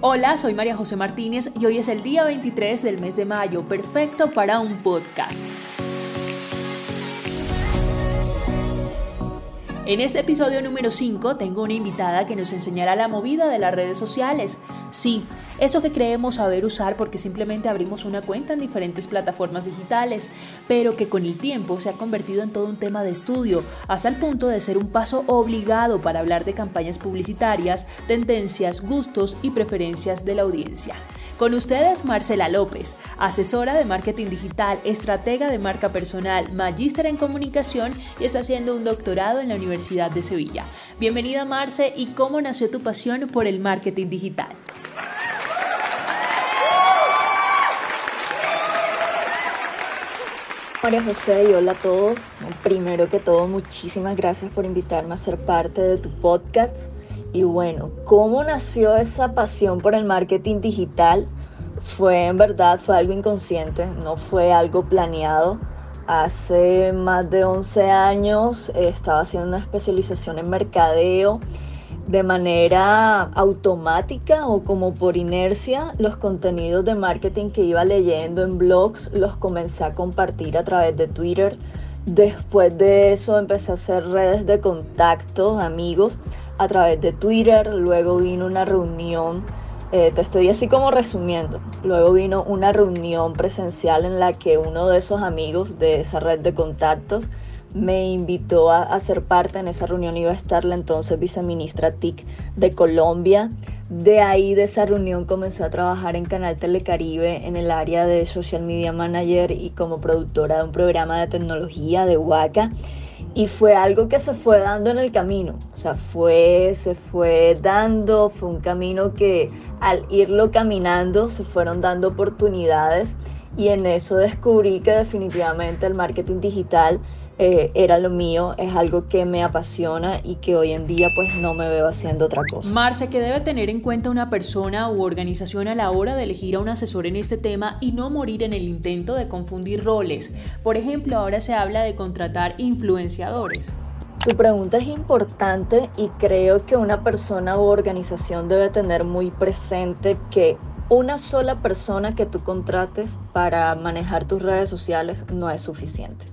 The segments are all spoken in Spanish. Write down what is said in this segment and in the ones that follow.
Hola, soy María José Martínez y hoy es el día 23 del mes de mayo, perfecto para un podcast. En este episodio número 5 tengo una invitada que nos enseñará la movida de las redes sociales. Sí, eso que creemos saber usar porque simplemente abrimos una cuenta en diferentes plataformas digitales, pero que con el tiempo se ha convertido en todo un tema de estudio, hasta el punto de ser un paso obligado para hablar de campañas publicitarias, tendencias, gustos y preferencias de la audiencia. Con ustedes, Marcela López, asesora de marketing digital, estratega de marca personal, magíster en comunicación y está haciendo un doctorado en la Universidad de Sevilla. Bienvenida, Marce, y cómo nació tu pasión por el marketing digital. María José y hola a todos. Primero que todo, muchísimas gracias por invitarme a ser parte de tu podcast. Y bueno, ¿cómo nació esa pasión por el marketing digital? Fue en verdad, fue algo inconsciente, no fue algo planeado. Hace más de 11 años eh, estaba haciendo una especialización en mercadeo de manera automática o como por inercia los contenidos de marketing que iba leyendo en blogs los comencé a compartir a través de Twitter. Después de eso empecé a hacer redes de contacto, amigos a través de Twitter, luego vino una reunión, eh, te estoy así como resumiendo, luego vino una reunión presencial en la que uno de esos amigos de esa red de contactos me invitó a, a ser parte en esa reunión, iba a estar la entonces viceministra TIC de Colombia. De ahí, de esa reunión, comencé a trabajar en Canal Telecaribe en el área de Social Media Manager y como productora de un programa de tecnología de Waka y fue algo que se fue dando en el camino, o sea, fue, se fue dando, fue un camino que al irlo caminando se fueron dando oportunidades y en eso descubrí que definitivamente el marketing digital eh, era lo mío, es algo que me apasiona y que hoy en día pues no me veo haciendo otra cosa. Marce, ¿qué debe tener en cuenta una persona u organización a la hora de elegir a un asesor en este tema y no morir en el intento de confundir roles? Por ejemplo, ahora se habla de contratar influenciadores. Tu pregunta es importante y creo que una persona u organización debe tener muy presente que una sola persona que tú contrates para manejar tus redes sociales no es suficiente.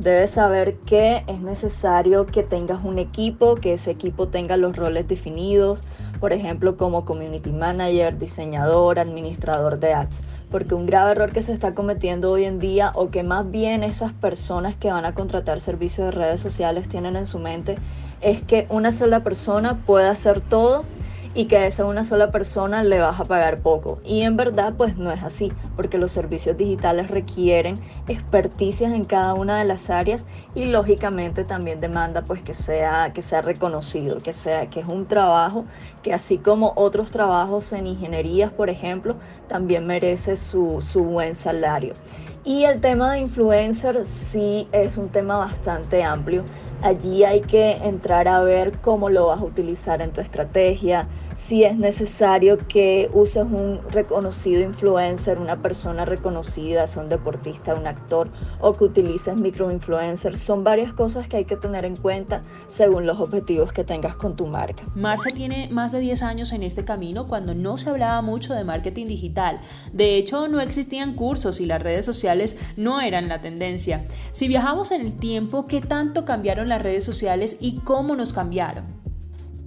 Debes saber que es necesario que tengas un equipo, que ese equipo tenga los roles definidos, por ejemplo, como community manager, diseñador, administrador de ads. Porque un grave error que se está cometiendo hoy en día, o que más bien esas personas que van a contratar servicios de redes sociales tienen en su mente, es que una sola persona puede hacer todo y que a esa una sola persona le vas a pagar poco. Y en verdad pues no es así, porque los servicios digitales requieren experticias en cada una de las áreas y lógicamente también demanda pues que sea, que sea reconocido, que, sea, que es un trabajo que así como otros trabajos en ingenierías, por ejemplo, también merece su, su buen salario. Y el tema de influencer sí es un tema bastante amplio Allí hay que entrar a ver cómo lo vas a utilizar en tu estrategia, si es necesario que uses un reconocido influencer, una persona reconocida, sea un deportista, un actor, o que utilices microinfluencers. Son varias cosas que hay que tener en cuenta según los objetivos que tengas con tu marca. Marcia tiene más de 10 años en este camino cuando no se hablaba mucho de marketing digital. De hecho, no existían cursos y las redes sociales no eran la tendencia. Si viajamos en el tiempo, ¿qué tanto cambiaron las redes sociales y cómo nos cambiaron?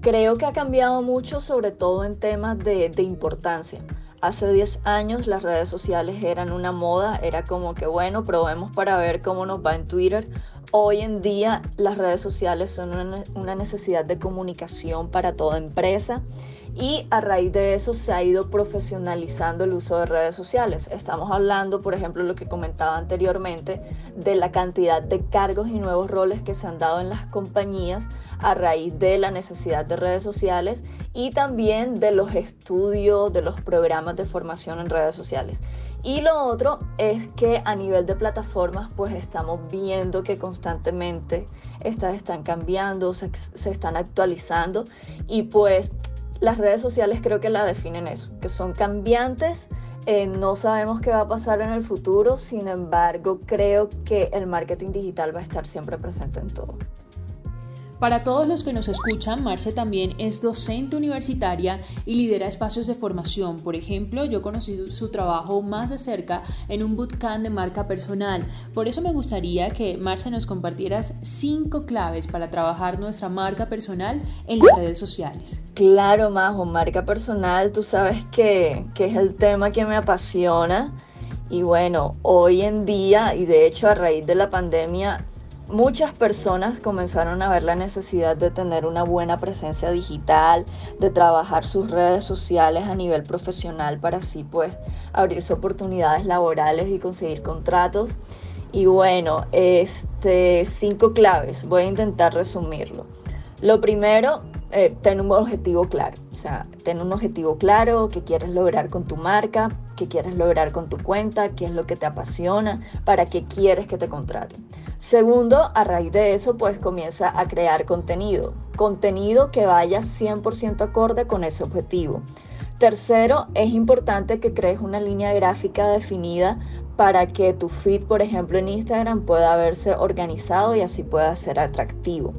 Creo que ha cambiado mucho, sobre todo en temas de, de importancia. Hace 10 años las redes sociales eran una moda, era como que bueno, probemos para ver cómo nos va en Twitter. Hoy en día las redes sociales son una, una necesidad de comunicación para toda empresa y a raíz de eso se ha ido profesionalizando el uso de redes sociales. Estamos hablando, por ejemplo, lo que comentaba anteriormente, de la cantidad de cargos y nuevos roles que se han dado en las compañías a raíz de la necesidad de redes sociales y también de los estudios, de los programas de formación en redes sociales. Y lo otro es que a nivel de plataformas, pues estamos viendo que constantemente estas están cambiando, se, se están actualizando y pues las redes sociales creo que la definen eso, que son cambiantes, eh, no sabemos qué va a pasar en el futuro, sin embargo creo que el marketing digital va a estar siempre presente en todo. Para todos los que nos escuchan, Marce también es docente universitaria y lidera espacios de formación. Por ejemplo, yo conocí su trabajo más de cerca en un bootcamp de marca personal. Por eso me gustaría que Marce nos compartieras cinco claves para trabajar nuestra marca personal en las redes sociales. Claro, Majo, marca personal, tú sabes que, que es el tema que me apasiona. Y bueno, hoy en día, y de hecho a raíz de la pandemia, muchas personas comenzaron a ver la necesidad de tener una buena presencia digital, de trabajar sus redes sociales a nivel profesional para así pues abrirse oportunidades laborales y conseguir contratos. Y bueno, este, cinco claves, voy a intentar resumirlo. Lo primero, eh, ten un objetivo claro, o sea, ten un objetivo claro que quieres lograr con tu marca, que quieres lograr con tu cuenta, qué es lo que te apasiona, para qué quieres que te contraten. Segundo, a raíz de eso, pues comienza a crear contenido, contenido que vaya 100% acorde con ese objetivo. Tercero, es importante que crees una línea gráfica definida para que tu feed, por ejemplo, en Instagram pueda verse organizado y así pueda ser atractivo.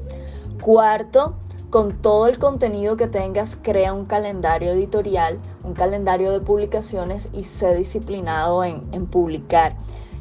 Cuarto, con todo el contenido que tengas, crea un calendario editorial, un calendario de publicaciones y sé disciplinado en, publicar.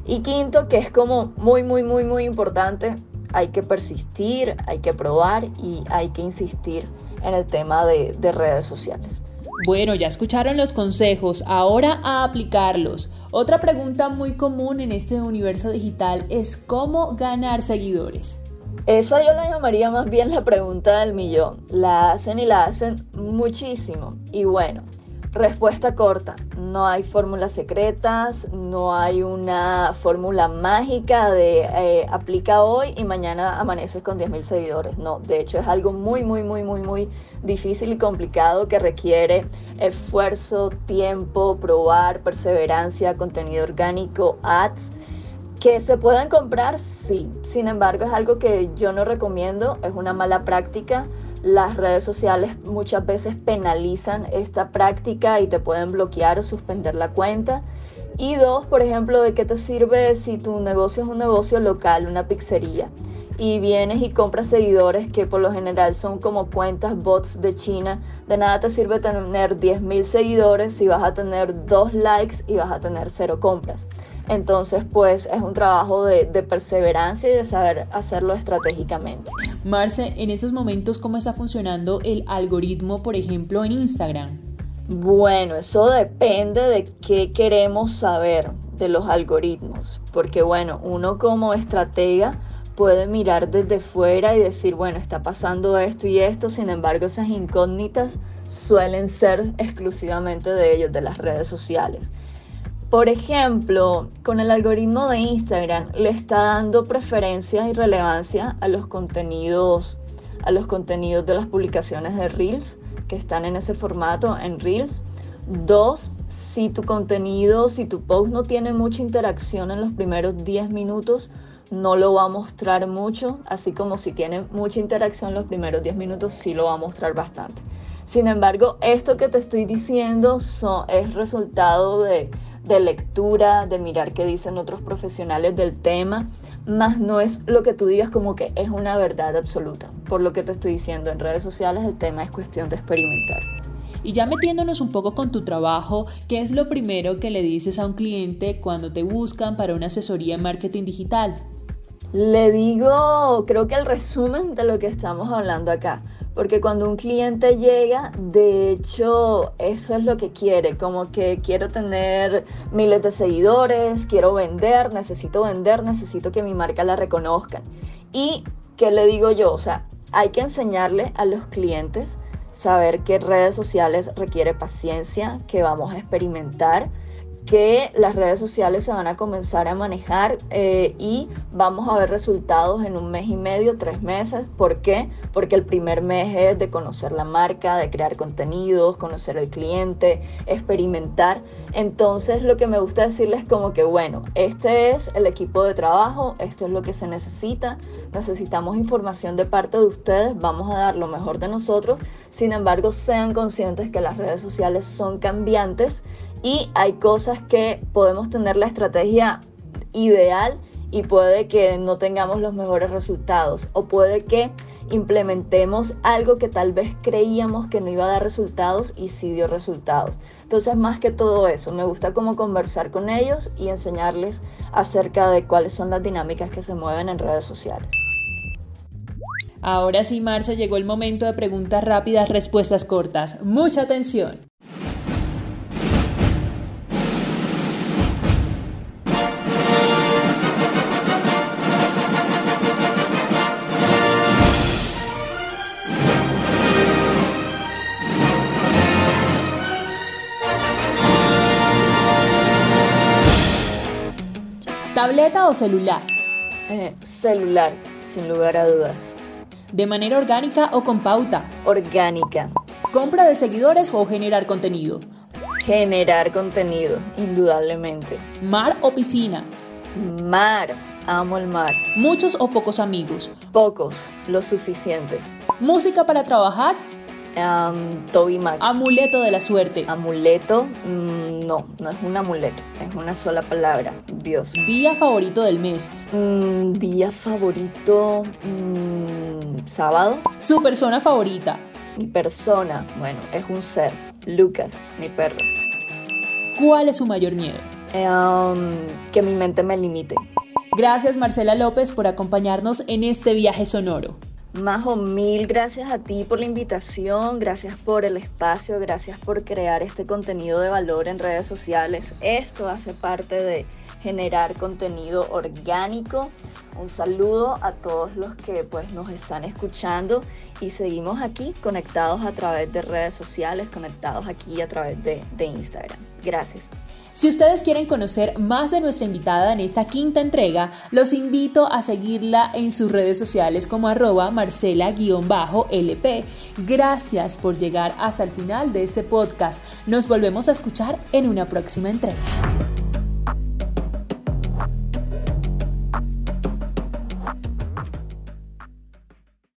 Y quinto, que es como muy, muy, muy, muy importante, hay que persistir, hay que probar y hay que insistir en el tema de, de redes sociales. Bueno, ya escucharon los consejos, ahora a aplicarlos. Otra pregunta muy común en este universo digital es cómo ganar seguidores. Esa yo la llamaría más bien la pregunta del millón. La hacen y la hacen muchísimo. Y bueno, respuesta corta. No hay fórmulas secretas, no hay una fórmula mágica de eh, aplica hoy y mañana amaneces con 10.000 seguidores. No, de hecho es algo muy, muy, muy, muy, muy difícil y complicado que requiere esfuerzo, tiempo, probar, perseverancia, contenido orgánico, ads que se pueden comprar, sí. Sin embargo, es algo que yo no recomiendo, es una mala práctica. Las redes sociales muchas veces penalizan esta práctica y te pueden bloquear o suspender la cuenta. Y dos, por ejemplo, ¿de qué te sirve si tu negocio es un negocio local, una pizzería? y vienes y compras seguidores que por lo general son como cuentas bots de China, de nada te sirve tener 10.000 seguidores si vas a tener dos likes y vas a tener cero compras. Entonces, pues es un trabajo de, perseverancia y de saber hacerlo estratégicamente. Marce, en esos momentos, ¿cómo está funcionando el algoritmo, por ejemplo, en Instagram? Bueno, eso depende de qué queremos saber de los algoritmos, porque bueno, uno como estratega puede mirar desde fuera y decir, bueno, está pasando esto y esto, sin embargo, esas incógnitas suelen ser exclusivamente de ellos, de las redes sociales. Por ejemplo, con el algoritmo de Instagram le está dando preferencia y relevancia a los contenidos, a los contenidos de las publicaciones de Reels que están en ese formato en Reels. Dos, si tu contenido, si tu post no tiene mucha interacción en los primeros 10 minutos, no lo va a mostrar mucho, así como si tiene mucha interacción en los primeros 10 minutos, sí lo va a mostrar bastante. Sin embargo, esto que te estoy diciendo es resultado de de lectura, de mirar qué dicen otros profesionales del tema, más no es lo que tú digas como que es una verdad absoluta. Por lo que te estoy diciendo en redes sociales, el tema es cuestión de experimentar. Y ya metiéndonos un poco con tu trabajo, ¿qué es lo primero que le dices a un cliente cuando te buscan para una asesoría en marketing digital? Le digo, creo que el resumen de lo que estamos hablando acá. Porque cuando un cliente llega, de hecho, eso es lo que quiere, como que quiero tener miles de seguidores, quiero vender, necesito vender, necesito que mi marca la reconozcan. Y, ¿qué le digo yo? O sea, hay que enseñarle a los clientes saber que redes sociales requiere paciencia, que vamos a experimentar, que las redes sociales se van a comenzar a manejar eh, y vamos a ver resultados en un mes y medio, tres meses. ¿Por qué? Porque el primer mes es de conocer la marca, de crear contenidos, conocer al cliente, experimentar. Entonces lo que me gusta decirles es como que, bueno, este es el equipo de trabajo, esto es lo que se necesita, necesitamos información de parte de ustedes, vamos a dar lo mejor de nosotros. Sin embargo, sean conscientes que las redes sociales son cambiantes y hay cosas que podemos tener la estrategia ideal y puede que no tengamos los mejores resultados o puede que implementemos algo que tal vez creíamos que no iba a dar resultados y sí dio resultados. Entonces, más que todo eso, me gusta como conversar con ellos y enseñarles acerca de cuáles son las dinámicas que se mueven en redes sociales. Ahora sí, Marce, llegó el momento de preguntas rápidas, respuestas cortas. Mucha atención. ¿Tableta o celular? Eh, celular, sin lugar a dudas. ¿De manera orgánica o con pauta? Orgánica. ¿Compra de seguidores o generar contenido? Generar contenido, indudablemente. ¿Mar o piscina? Mar, amo el mar. ¿Muchos o pocos amigos? Pocos, los suficientes. ¿Música para trabajar? Um, Toby Mac. ¿Amuleto de la suerte? Amuleto, mm, no, no es un amuleto, es una sola palabra, Dios. ¿Día favorito del mes? Mm, día favorito, mm, sábado. ¿Su persona favorita? Mi persona, bueno, es un ser, Lucas, mi perro. ¿Cuál es su mayor miedo? Um, que mi mente me limite. Gracias Marcela López por acompañarnos en este viaje sonoro. Majo, mil gracias a ti por la invitación, gracias por el espacio, gracias por crear este contenido de valor en redes sociales. Esto hace parte de generar contenido orgánico. Un saludo a todos los que pues nos están escuchando y seguimos aquí conectados a través de redes sociales, conectados aquí a través de, de Instagram. Gracias. Si ustedes quieren conocer más de nuestra invitada en esta quinta entrega, los invito a seguirla en sus redes sociales como arroba marcela-lp. Gracias por llegar hasta el final de este podcast. Nos volvemos a escuchar en una próxima entrega.